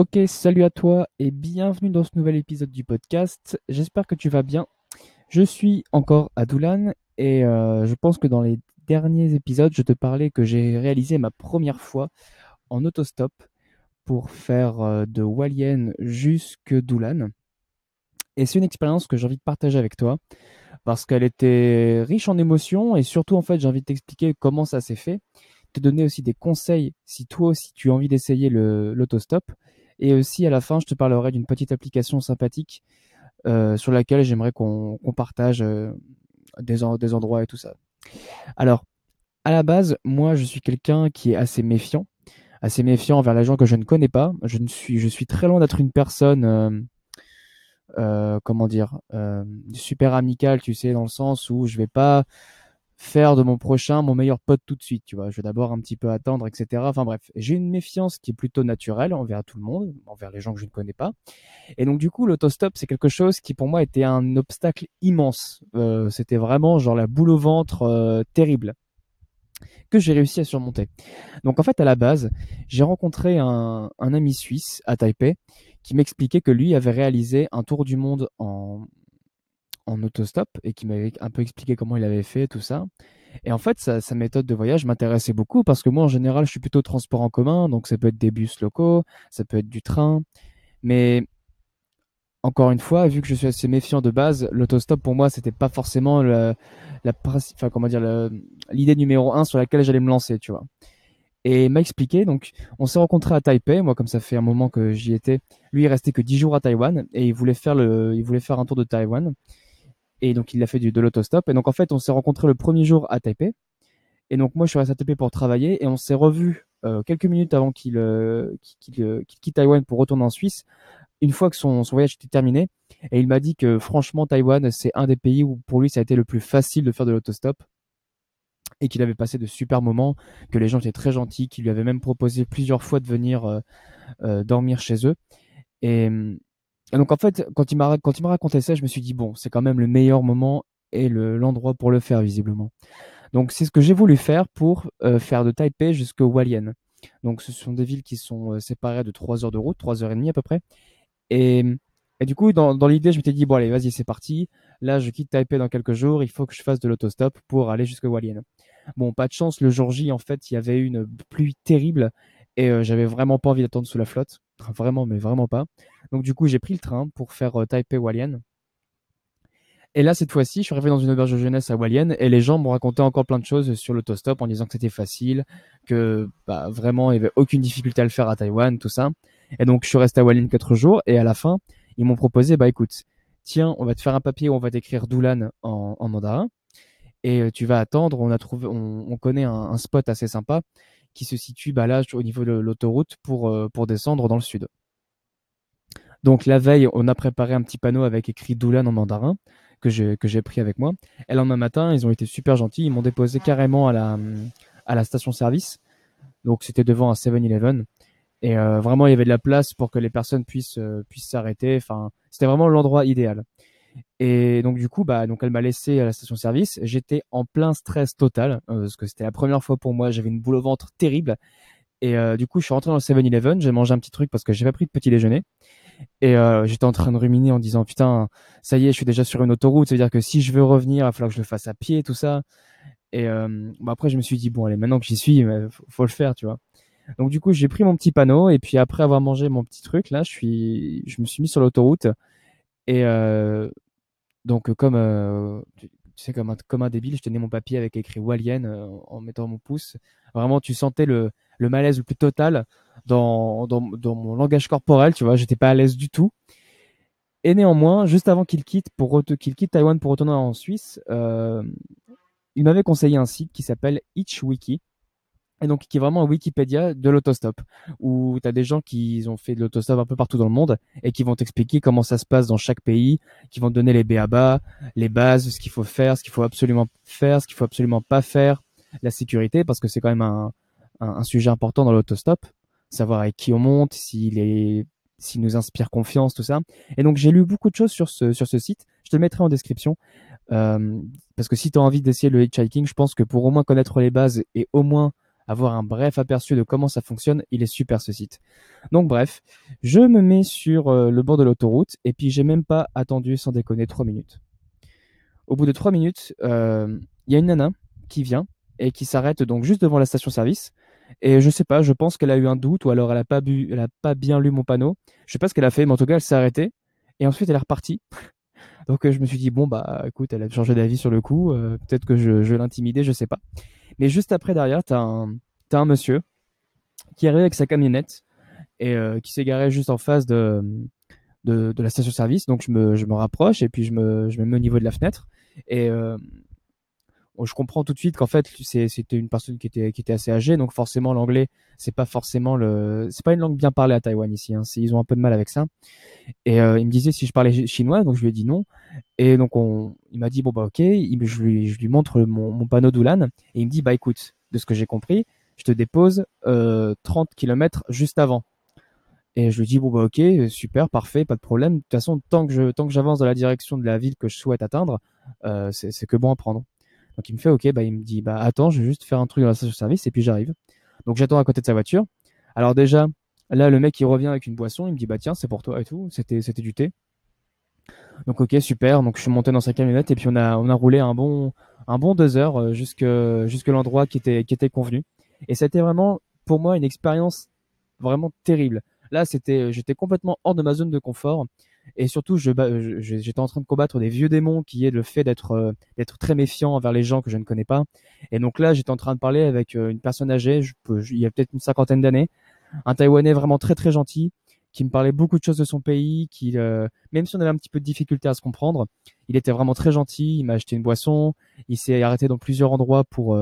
Ok, salut à toi et bienvenue dans ce nouvel épisode du podcast. J'espère que tu vas bien. Je suis encore à Doulan et euh, je pense que dans les derniers épisodes, je te parlais que j'ai réalisé ma première fois en autostop pour faire euh, de Walien jusque Doulan. Et c'est une expérience que j'ai envie de partager avec toi parce qu'elle était riche en émotions et surtout en fait j'ai envie de t'expliquer comment ça s'est fait, te donner aussi des conseils si toi aussi tu as envie d'essayer l'autostop et aussi à la fin je te parlerai d'une petite application sympathique euh, sur laquelle j'aimerais qu'on partage euh, des, des endroits et tout ça. Alors à la base moi je suis quelqu'un qui est assez méfiant, assez méfiant envers les gens que je ne connais pas. Je ne suis je suis très loin d'être une personne euh, euh, comment dire, euh, super amical, tu sais, dans le sens où je vais pas faire de mon prochain mon meilleur pote tout de suite, tu vois. Je vais d'abord un petit peu attendre, etc. Enfin bref, j'ai une méfiance qui est plutôt naturelle envers tout le monde, envers les gens que je ne connais pas. Et donc du coup, l'autostop, c'est quelque chose qui pour moi était un obstacle immense. Euh, c'était vraiment genre la boule au ventre terrible que j'ai réussi à surmonter. Donc en fait, à la base, j'ai rencontré un, un ami suisse à Taipei qui m'expliquait que lui avait réalisé un tour du monde en, en autostop et qui m'avait un peu expliqué comment il avait fait tout ça. Et en fait, sa, sa méthode de voyage m'intéressait beaucoup parce que moi, en général, je suis plutôt transport en commun, donc ça peut être des bus locaux, ça peut être du train. Mais encore une fois, vu que je suis assez méfiant de base, l'autostop pour moi, c'était pas forcément la, la enfin, comment dire, l'idée numéro un sur laquelle j'allais me lancer, tu vois et m'a expliqué. Donc, on s'est rencontré à Taipei. Moi, comme ça fait un moment que j'y étais, lui, il restait que 10 jours à Taïwan et il voulait faire le, il voulait faire un tour de Taïwan. Et donc, il a fait du, de l'autostop. Et donc, en fait, on s'est rencontré le premier jour à Taipei. Et donc, moi, je suis resté à Taipei pour travailler et on s'est revu euh, quelques minutes avant qu'il euh, euh, quitte Taïwan pour retourner en Suisse. Une fois que son, son voyage était terminé, et il m'a dit que franchement, Taïwan, c'est un des pays où pour lui, ça a été le plus facile de faire de l'autostop et qu'il avait passé de super moments, que les gens étaient très gentils, qu'il lui avait même proposé plusieurs fois de venir euh, euh, dormir chez eux. Et, donc en fait, quand il m'a quand raconté ça, je me suis dit bon, c'est quand même le meilleur moment et l'endroit pour le faire visiblement. Donc c'est ce que j'ai voulu faire pour euh, faire de Taipei jusqu'au Hualien. Donc ce sont des villes qui sont séparées de 3 heures de route, 3 heures et demie à peu près. Et, et du coup, dans, dans l'idée, je m'étais dit bon allez, vas-y, c'est parti. Là, je quitte Taipei dans quelques jours. Il faut que je fasse de l'autostop pour aller jusqu'au Hualien. Bon, pas de chance, le jour J, en fait, il y avait une pluie terrible et euh, j'avais vraiment pas envie d'attendre sous la flotte. Vraiment, mais vraiment pas. Donc, du coup, j'ai pris le train pour faire euh, Taipei-Walian. Et là, cette fois-ci, je suis arrivé dans une auberge de jeunesse à Walian et les gens m'ont raconté encore plein de choses sur l'autostop en disant que c'était facile, que bah, vraiment, il n'y avait aucune difficulté à le faire à Taïwan, tout ça. Et donc, je suis resté à Walian quatre jours et à la fin, ils m'ont proposé, bah écoute, tiens, on va te faire un papier où on va t'écrire Doulan en, en mandarin et tu vas attendre. On a trouvé, on, connaît un, spot assez sympa qui se situe bah, là au niveau de l'autoroute pour pour descendre dans le sud. Donc la veille, on a préparé un petit panneau avec écrit Doulan en mandarin que j'ai que j'ai pris avec moi. Et le lendemain matin, ils ont été super gentils. Ils m'ont déposé carrément à la à la station-service. Donc c'était devant un 7-Eleven. Et vraiment, il y avait de la place pour que les personnes puissent puissent s'arrêter. Enfin, c'était vraiment l'endroit idéal. Et donc du coup, bah donc elle m'a laissé à la station-service. J'étais en plein stress total euh, parce que c'était la première fois pour moi. J'avais une boule au ventre terrible. Et euh, du coup, je suis rentré dans le 7-Eleven. J'ai mangé un petit truc parce que j'ai pas pris de petit déjeuner. Et euh, j'étais en train de ruminer en disant putain, ça y est, je suis déjà sur une autoroute. Ça veut dire que si je veux revenir, il va falloir que je le fasse à pied, tout ça. Et bah, après, je me suis dit bon allez, maintenant que j'y suis, faut, faut le faire, tu vois. Donc du coup, j'ai pris mon petit panneau et puis après avoir mangé mon petit truc là, je suis, je me suis mis sur l'autoroute et euh, donc, comme, euh, tu, sais, comme un, comme un débile, je tenais mon papier avec écrit Walien euh, en mettant mon pouce. Vraiment, tu sentais le, le malaise le plus total dans, dans, dans mon langage corporel, tu vois, j'étais pas à l'aise du tout. Et néanmoins, juste avant qu'il quitte pour qu'il quitte Taïwan pour retourner en Suisse, euh, il m'avait conseillé un site qui s'appelle Itchwiki et donc qui est vraiment un Wikipédia de l'autostop, où tu as des gens qui ont fait de l'autostop un peu partout dans le monde et qui vont t'expliquer comment ça se passe dans chaque pays, qui vont te donner les BABA, les bases, ce qu'il faut faire, ce qu'il faut absolument faire, ce qu'il faut absolument pas faire, la sécurité, parce que c'est quand même un, sujet important dans l'autostop, savoir avec qui on monte, s'il est s'il nous inspire confiance, tout ça. Et donc j'ai lu beaucoup de choses sur ce, sur ce site, je te le mettrai en description. Euh, parce que si tu as envie d'essayer le hitchhiking, je pense que pour au moins connaître les bases et au moins avoir un bref aperçu de comment ça fonctionne, il est super ce site. Donc bref, je me mets sur euh, le bord de l'autoroute et puis j'ai même pas attendu sans déconner trois minutes. Au bout de trois minutes, euh, il y a une nana qui vient et qui s'arrête donc juste devant la station-service. Et je sais pas, je pense qu'elle a eu un doute ou alors elle a pas bu, elle a pas bien lu mon panneau. Je sais pas ce qu'elle a fait, mais en tout cas elle s'est arrêtée et ensuite elle est repartie. Donc euh, je me suis dit bon bah écoute, elle a changé d'avis sur le coup, peut-être que je, je l'intimidais, je sais pas. Mais juste après derrière, un as un monsieur qui arrive avec sa camionnette et euh, qui s'est garé juste en face de, la station-service. Donc je me, rapproche et puis je me, mets au niveau de la fenêtre et je comprends tout de suite qu'en fait c'était une personne qui était assez âgée donc forcément l'anglais c'est pas forcément le c'est pas une langue bien parlée à Taïwan ici hein. ils ont un peu de mal avec ça. Et euh, il me disait si je parlais chinois donc je lui ai dit non. Et donc on il m'a dit bon bah ok. Je lui montre mon, panneau d'Ulan et il me dit bah écoute de ce que j'ai compris je te dépose euh, 30 km juste avant. Et je lui dis bon bah ok super parfait pas de problème. De toute façon tant que je tant que j'avance dans la direction de la ville que je souhaite atteindre euh, c'est que bon à prendre donc il me fait OK, bah il me dit bah attends, je vais juste faire un truc dans la station service et puis j'arrive. Donc j'attends à côté de sa voiture. Alors déjà, là le mec il revient avec une boisson, il me dit bah tiens, c'est pour toi et tout, c'était c'était du thé. Donc OK, super. Donc je suis monté dans sa camionnette et puis on a on a roulé un bon un bon deux heures euh, jusque jusque l'endroit qui était qui était convenu. Et c'était vraiment pour moi une expérience vraiment terrible. Là, c'était j'étais complètement hors de ma zone de confort et surtout, j'étais en train de combattre des vieux démons qui est le fait d'être euh, d'être très méfiant envers les gens que je ne connais pas. Et donc là, j'étais en train de parler avec euh, une personne âgée, je il y a peut-être une cinquantaine d'années, un Taïwanais vraiment très très gentil, qui me parlait beaucoup de choses de son pays, qui euh, même si on avait un petit peu de difficulté à se comprendre, il était vraiment très gentil. Il m'a acheté une boisson, il s'est arrêté dans plusieurs endroits pour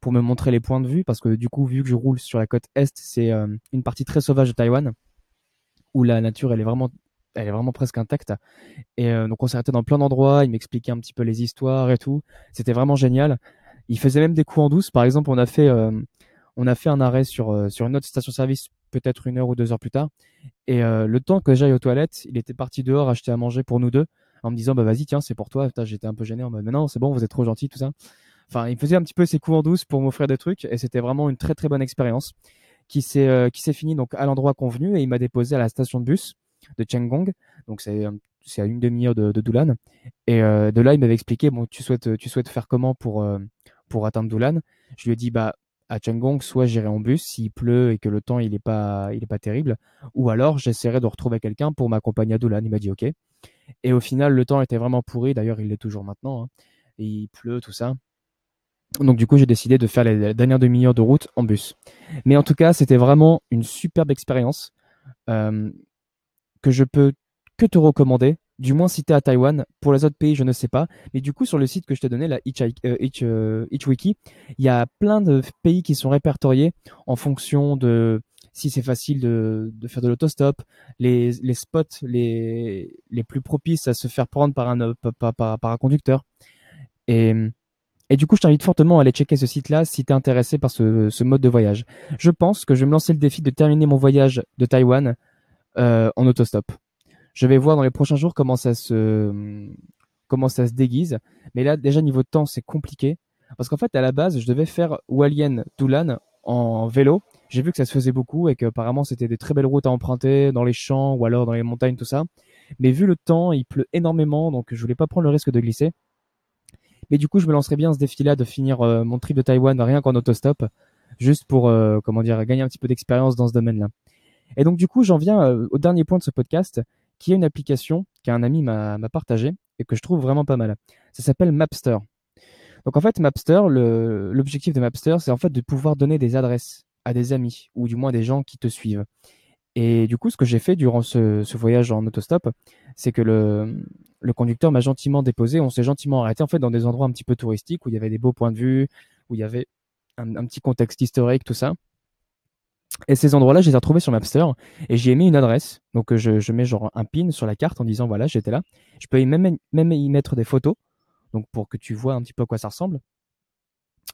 pour me montrer les points de vue parce que du coup, vu que je roule sur la côte est, c'est une partie très sauvage de Taïwan où la nature elle est vraiment elle est vraiment presque intacte. Et euh, donc on s'est dans plein d'endroits, il m'expliquait un petit peu les histoires et tout. C'était vraiment génial. Il faisait même des coups en douce. Par exemple, on a fait, euh, on a fait un arrêt sur, euh, sur une autre station-service peut-être une heure ou deux heures plus tard. Et le temps que j'aille aux toilettes, il était parti dehors acheter à manger pour nous deux en me disant bah vas-y tiens c'est pour toi. J'étais un peu gêné en mode mais non c'est bon vous êtes trop gentil tout ça. Enfin il faisait un petit peu ses coups en douce pour m'offrir des trucs et c'était vraiment une très très bonne expérience qui s'est qui s'est finie donc à l'endroit convenu et il m'a déposé à la station de bus de Chengong. Donc c'est c'est à une demi-heure de, de, Doulan. Et euh, de là, il m'avait expliqué bon, tu souhaites tu souhaites faire comment pour euh, pour atteindre Doulan Je lui ai dit bah à Chengong, soit j'irai en bus s'il pleut et que le temps il est pas il est pas terrible, ou alors j'essaierai de retrouver quelqu'un pour m'accompagner à Doulan. Il m'a dit ok. Et au final, le temps était vraiment pourri. D'ailleurs, il l'est toujours maintenant. Hein. Et il pleut, tout ça. Donc du coup, j'ai décidé de faire la dernière demi-heure de route en bus. Mais en tout cas, c'était vraiment une superbe expérience. Euh, que je peux que te recommander, du moins si tu es à Taïwan. Pour les autres pays, je ne sais pas. Mais du coup, sur le site que je t'ai donné, la euh, euh, Itchwiki, il y a plein de pays qui sont répertoriés en fonction de si c'est facile de, faire de l'autostop, les, les spots les, les plus propices à se faire prendre par un, par, par, par un conducteur. Et, et du coup, je t'invite fortement à aller checker ce site-là si tu es intéressé par ce, ce mode de voyage. Je pense que je vais me lancer le défi de terminer mon voyage de Taïwan euh, en autostop. Je vais voir dans les prochains jours comment ça se comment ça se déguise. Mais là, déjà niveau de temps, c'est compliqué parce qu'en fait, à la base, je devais faire Walien Toulan en vélo. J'ai vu que ça se faisait beaucoup et qu'apparemment c'était des très belles routes à emprunter dans les champs ou alors dans les montagnes, tout ça. Mais vu le temps, il pleut énormément, donc je voulais pas prendre le risque de glisser. Mais du coup, je me lancerais bien ce défi-là de finir euh, mon trip de Taïwan rien qu'en autostop, juste pour euh, comment dire gagner un petit peu d'expérience dans ce domaine-là. Et donc du coup, j'en viens euh, au dernier point de ce podcast, qui est une application qu'un ami m'a partagée et que je trouve vraiment pas mal. Ça s'appelle Mapster. Donc en fait, Mapster, l'objectif de Mapster, c'est en fait de pouvoir donner des adresses à des amis ou du moins des gens qui te suivent. Et du coup, ce que j'ai fait durant ce, voyage en autostop, c'est que le, le conducteur m'a gentiment déposé, on s'est gentiment arrêté en fait dans des endroits un petit peu touristiques où il y avait des beaux points de vue, où il y avait un petit contexte historique, tout ça. Et ces endroits-là, je les ai retrouvés sur Mapster et j'ai mis une adresse. Donc je, je, mets genre un pin sur la carte en disant voilà, j'étais là. Je peux même, même y mettre des photos, donc pour que tu vois un petit peu à quoi ça ressemble.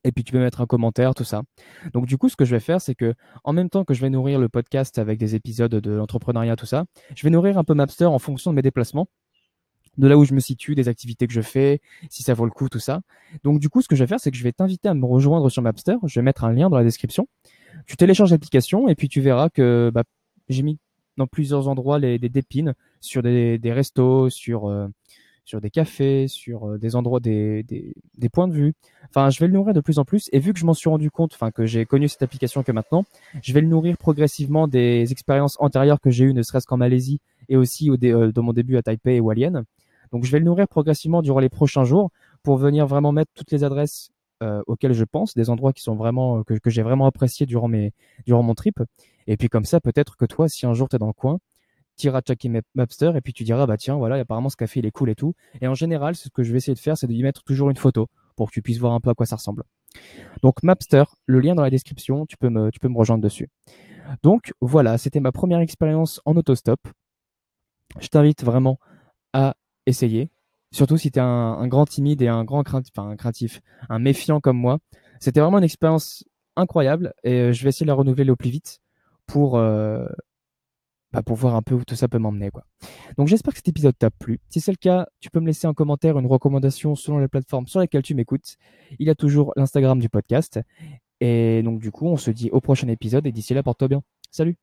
Et puis tu peux mettre un commentaire, tout ça. Donc du coup, ce que je vais faire, c'est que en même temps que je vais nourrir le podcast avec des épisodes de l'entrepreneuriat, tout ça, je vais nourrir un peu Mapster en fonction de mes déplacements de là où je me situe, des activités que je fais, si ça vaut le coup, tout ça. Donc du coup, ce que je vais faire, c'est que je vais t'inviter à me rejoindre sur Mapster. Je vais mettre un lien dans la description. Tu télécharges l'application et puis tu verras que bah, j'ai mis dans plusieurs endroits les, des dépines sur des, des restos, sur euh, sur des cafés, sur euh, des endroits, des, des, des, points de vue. Enfin, je vais le nourrir de plus en plus. Et vu que je m'en suis rendu compte, enfin que j'ai connu cette application que maintenant, je vais le nourrir progressivement des expériences antérieures que j'ai eues, ne serait-ce qu'en Malaisie et aussi au euh, dans mon début à Taipei et Walian. Donc, je vais le nourrir progressivement durant les prochains jours pour venir vraiment mettre toutes les adresses euh, auxquelles je pense, des endroits qui sont vraiment que, que j'ai vraiment apprécié durant mes durant mon trip. Et puis comme ça, peut-être que toi, si un jour tu es dans le coin, t'iras checker Mapster et puis tu diras bah tiens voilà apparemment ce café il est cool et tout. Et en général ce que je vais essayer de faire c'est de lui mettre toujours une photo pour que tu puisses voir un peu à quoi ça ressemble. Donc Mapster le lien dans la description tu peux me tu peux me rejoindre dessus. Donc voilà c'était ma première expérience en autostop. Je t'invite vraiment à essayer surtout si tu es un, grand timide et un grand craintif, enfin, un craintif un méfiant comme moi c'était vraiment une expérience incroyable et euh, je vais essayer de la renouveler au plus vite pour euh, bah, pour voir un peu où tout ça peut m'emmener. quoi. Donc j'espère que cet épisode t'a plu. Si c'est le cas, tu peux me laisser un commentaire, une recommandation selon la plateforme sur laquelle tu m'écoutes. Il y a toujours l'Instagram du podcast. Et donc du coup, on se dit au prochain épisode et d'ici là, porte-toi bien. Salut